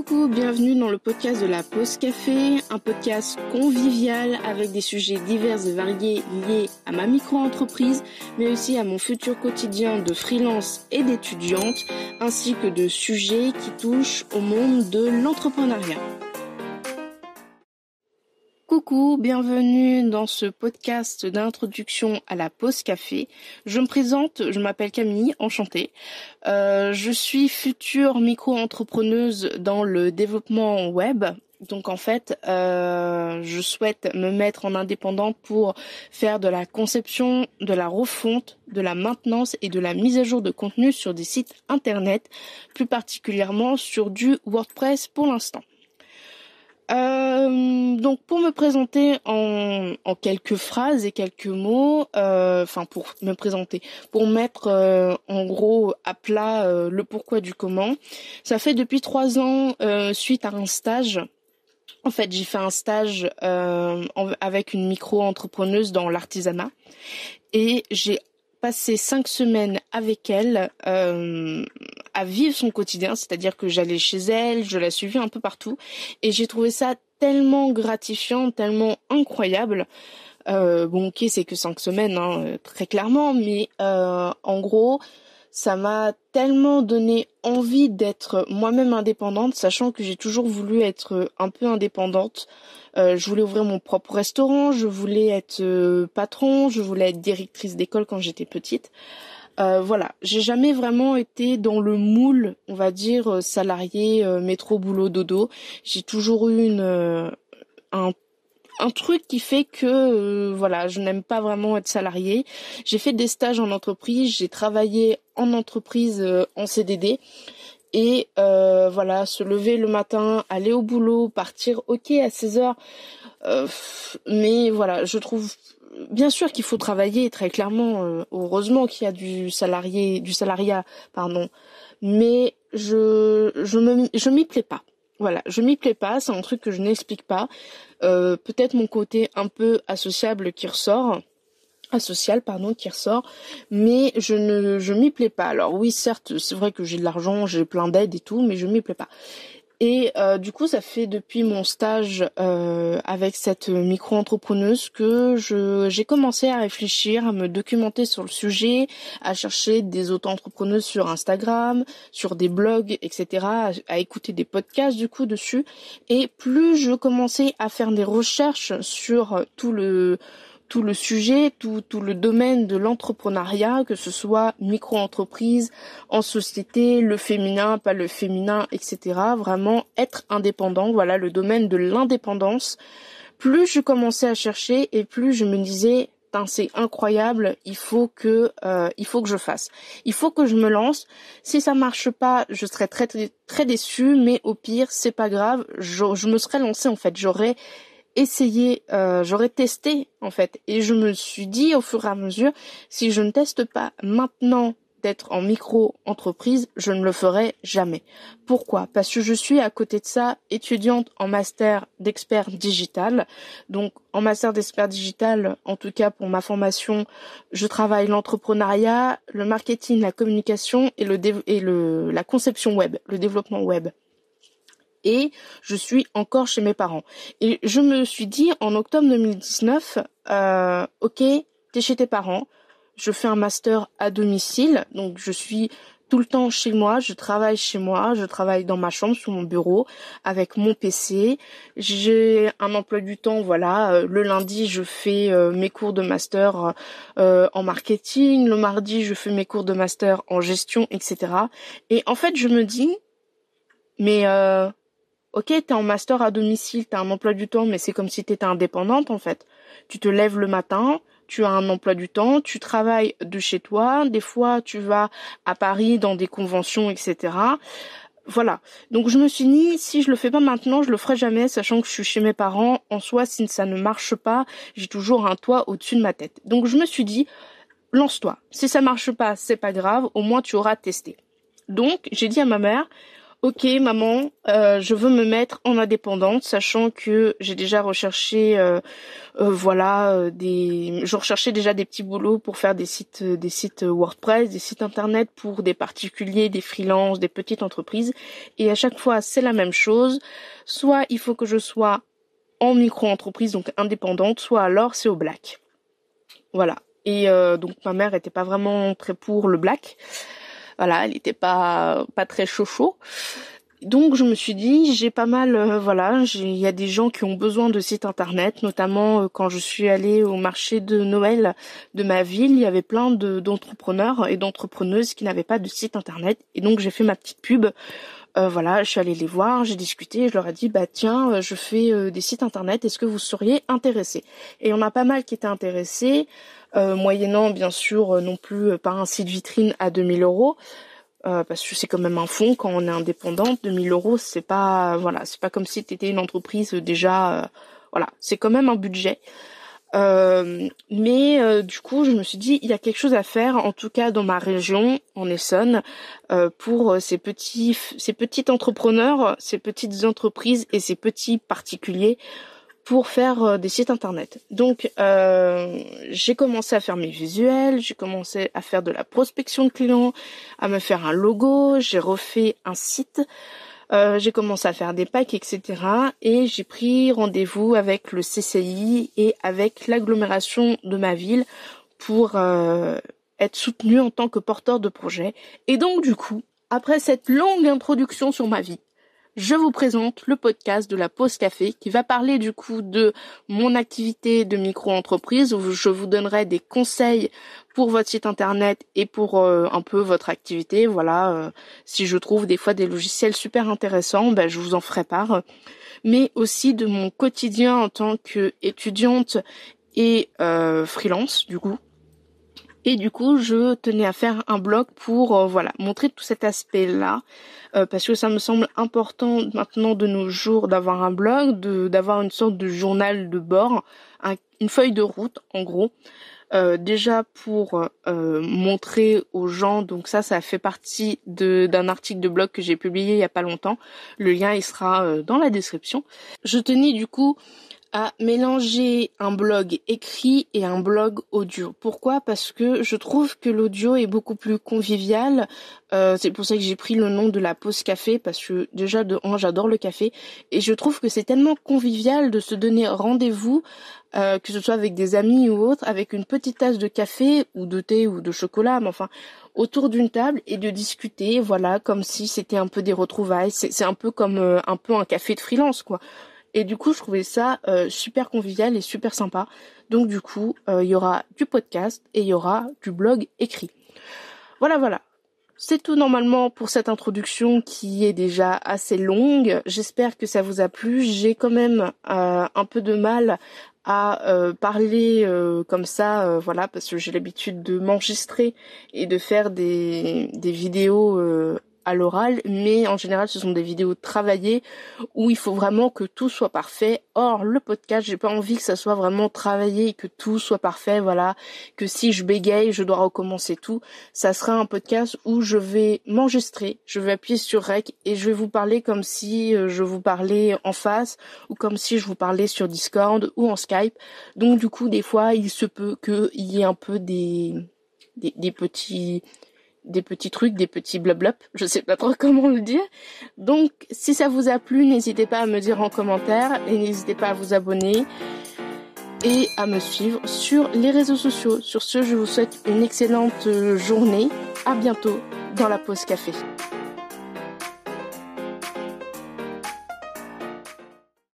Coucou, bienvenue dans le podcast de la Pause Café, un podcast convivial avec des sujets divers et variés liés à ma micro-entreprise, mais aussi à mon futur quotidien de freelance et d'étudiante, ainsi que de sujets qui touchent au monde de l'entrepreneuriat. Bienvenue dans ce podcast d'introduction à la pause café. Je me présente, je m'appelle Camille, enchantée. Euh, je suis future micro-entrepreneuse dans le développement web. Donc en fait, euh, je souhaite me mettre en indépendant pour faire de la conception, de la refonte, de la maintenance et de la mise à jour de contenu sur des sites internet, plus particulièrement sur du WordPress pour l'instant. Euh, donc pour me présenter en, en, quelques phrases et quelques mots, euh, enfin pour me présenter, pour mettre euh, en gros à plat euh, le pourquoi du comment, ça fait depuis trois ans suite à un stage. En fait, j'ai fait un stage avec une micro-entrepreneuse dans l'artisanat et j'ai passé cinq semaines avec elle euh, à vivre son quotidien, c'est-à-dire que j'allais chez elle, je la suivais un peu partout, et j'ai trouvé ça tellement gratifiant, tellement incroyable. Euh, bon, ok, c'est que cinq semaines, hein, très clairement, mais euh, en gros, ça m'a tellement donné envie d'être moi-même indépendante, sachant que j'ai toujours voulu être un peu indépendante. Euh, je voulais ouvrir mon propre restaurant, je voulais être euh, patron, je voulais être directrice d'école quand j'étais petite. Euh, voilà, j'ai jamais vraiment été dans le moule, on va dire salarié métro boulot dodo. J'ai toujours eu une un un truc qui fait que euh, voilà, je n'aime pas vraiment être salarié. J'ai fait des stages en entreprise, j'ai travaillé en entreprise euh, en CDD et euh, voilà, se lever le matin, aller au boulot, partir OK à 16 heures. Mais voilà, je trouve bien sûr qu'il faut travailler très clairement heureusement qu'il y a du salarié du salariat pardon. Mais je je me je m'y plais pas voilà, je m'y plais pas, c'est un truc que je n'explique pas. Euh, peut-être mon côté un peu associable qui ressort asocial pardon qui ressort mais je ne m'y plais pas alors oui certes c'est vrai que j'ai de l'argent j'ai plein d'aides et tout mais je m'y plais pas et euh, du coup, ça fait depuis mon stage euh, avec cette micro-entrepreneuse que je j'ai commencé à réfléchir, à me documenter sur le sujet, à chercher des auto-entrepreneuses sur Instagram, sur des blogs, etc., à, à, écouter des podcasts du coup dessus. Et plus je commençais à faire des recherches sur tout le tout le sujet, tout, tout le domaine de l'entrepreneuriat, que ce soit micro-entreprise, en société, le féminin, pas le féminin, etc. Vraiment être indépendant, voilà le domaine de l'indépendance. Plus je commençais à chercher et plus je me disais c'est incroyable, il faut que euh, il faut que je fasse. Il faut que je me lance. Si ça marche pas, je serais très très, très déçue, mais au pire, c'est pas grave, je, je me serais lancée en fait, j'aurais essayer, euh, j'aurais testé en fait. Et je me suis dit au fur et à mesure, si je ne teste pas maintenant d'être en micro-entreprise, je ne le ferai jamais. Pourquoi? Parce que je suis à côté de ça étudiante en master d'expert digital. Donc en master d'expert digital, en tout cas pour ma formation, je travaille l'entrepreneuriat, le marketing, la communication et le et le la conception web, le développement web et je suis encore chez mes parents. Et je me suis dit en octobre 2019, euh, ok, t'es chez tes parents, je fais un master à domicile, donc je suis tout le temps chez moi, je travaille chez moi, je travaille dans ma chambre, sur mon bureau, avec mon PC. J'ai un emploi du temps, voilà. Euh, le lundi, je fais euh, mes cours de master euh, en marketing. Le mardi, je fais mes cours de master en gestion, etc. Et en fait, je me dis, mais ok, t'es en master à domicile, t'as un emploi du temps, mais c'est comme si t'étais indépendante en fait. Tu te lèves le matin, tu as un emploi du temps, tu travailles de chez toi, des fois tu vas à Paris dans des conventions, etc. Voilà. Donc je me suis dit, si je le fais pas maintenant, je le ferai jamais, sachant que je suis chez mes parents. En soi, si ça ne marche pas, j'ai toujours un toit au-dessus de ma tête. Donc je me suis dit, lance-toi. Si ça marche pas, c'est pas grave, au moins tu auras testé. Donc j'ai dit à ma mère, Ok maman, euh, je veux me mettre en indépendante, sachant que j'ai déjà recherché, euh, euh, voilà, des, je recherchais déjà des petits boulots pour faire des sites, des sites WordPress, des sites internet pour des particuliers, des freelances, des petites entreprises, et à chaque fois c'est la même chose. Soit il faut que je sois en micro-entreprise, donc indépendante, soit alors c'est au black. Voilà. Et donc ma mère était pas vraiment très pour le black. Voilà, elle était pas pas très chaud. Donc je me suis dit, j'ai pas mal, euh, voilà, il y a des gens qui ont besoin de sites internet, notamment euh, quand je suis allée au marché de Noël de ma ville, il y avait plein d'entrepreneurs et d'entrepreneuses qui n'avaient pas de site internet, et donc j'ai fait ma petite pub. Euh, voilà, je suis allée les voir, j'ai discuté, je leur ai dit bah tiens, je fais des sites internet, est-ce que vous seriez intéressés? Et on a pas mal qui étaient intéressés. Euh, moyennant bien sûr euh, non plus euh, pas un site vitrine à 2000 euros. parce que c'est quand même un fonds quand on est indépendant 2000 euros c'est pas voilà c'est pas comme si tu étais une entreprise déjà voilà c'est quand même un budget mais du coup je me suis dit il y a quelque chose à faire en tout cas dans ma région en Essonne pour ces petits ces petits entrepreneurs ces petites entreprises et ces petits particuliers pour faire euh, des sites internet. Donc euh, j'ai commencé à faire mes visuels, j'ai commencé à faire de la prospection de clients, à me faire un logo, j'ai refait un site, euh, j'ai commencé à faire des packs, etc. Et j'ai pris rendez-vous avec le CCI et avec l'agglomération de ma ville pour être soutenu en tant que porteur de projet. Et donc du coup, après cette longue introduction sur ma vie, je vous présente le podcast de la pause café qui va parler du coup de mon activité de micro-entreprise où je vous donnerai des conseils pour votre site internet et pour euh, un peu votre activité. Voilà, euh, si je trouve des fois des logiciels super intéressants, ben, je vous en ferai part. Mais aussi de mon quotidien en tant qu'étudiante et euh, freelance du coup et du coup, je tenais à faire un blog pour euh, voilà montrer tout cet aspect-là, euh, parce que ça me semble important maintenant de nos jours d'avoir un blog, de d'avoir une sorte de journal de bord, une feuille de route en gros. Euh, déjà pour montrer aux gens, donc ça, ça fait partie d'un article de blog que j'ai publié il y a pas longtemps. Le lien il sera dans la description. Je tenais du coup à mélanger un blog écrit et un blog audio. Pourquoi? Parce que je trouve que l'audio est beaucoup plus convivial. Euh, c'est pour ça que j'ai pris le nom de la pause café parce que déjà de j'adore le café et je trouve que c'est tellement convivial de se donner rendez-vous euh, que ce soit avec des amis ou autres, avec une petite tasse de café ou de thé ou de chocolat, mais enfin autour d'une table et de discuter, voilà, comme si c'était un peu des retrouvailles. C'est un peu comme euh, un peu un café de freelance, quoi. Et du coup, je trouvais ça euh, super convivial et super sympa. Donc du coup, euh, il y aura du podcast et il y aura du blog écrit. Voilà, voilà. C'est tout normalement pour cette introduction qui est déjà assez longue. J'espère que ça vous a plu. J'ai quand même euh, un peu de mal à parler comme ça, voilà, parce que j'ai l'habitude de m'enregistrer et de faire des, des vidéos l'oral, mais en général ce sont des vidéos travaillées où il faut vraiment que tout soit parfait. Or le podcast, j'ai pas envie que ça soit vraiment travaillé et que tout soit parfait, voilà, que si je bégaye, je dois recommencer tout. Ça sera un podcast où je vais m'enregistrer, je vais appuyer sur rec et je vais vous parler comme si euh, je vous parlais en face ou comme si je vous parlais sur Discord ou en Skype. Donc du coup, des fois, il se peut qu'il y ait un peu des petits des petits trucs, des petits blablabla, je sais pas trop comment le dire. Donc si ça vous a plu, n'hésitez pas à me dire en commentaire et n'hésitez pas à vous abonner et à me suivre sur les réseaux sociaux. Sur ce, je vous souhaite une excellente journée. À bientôt dans la pause café.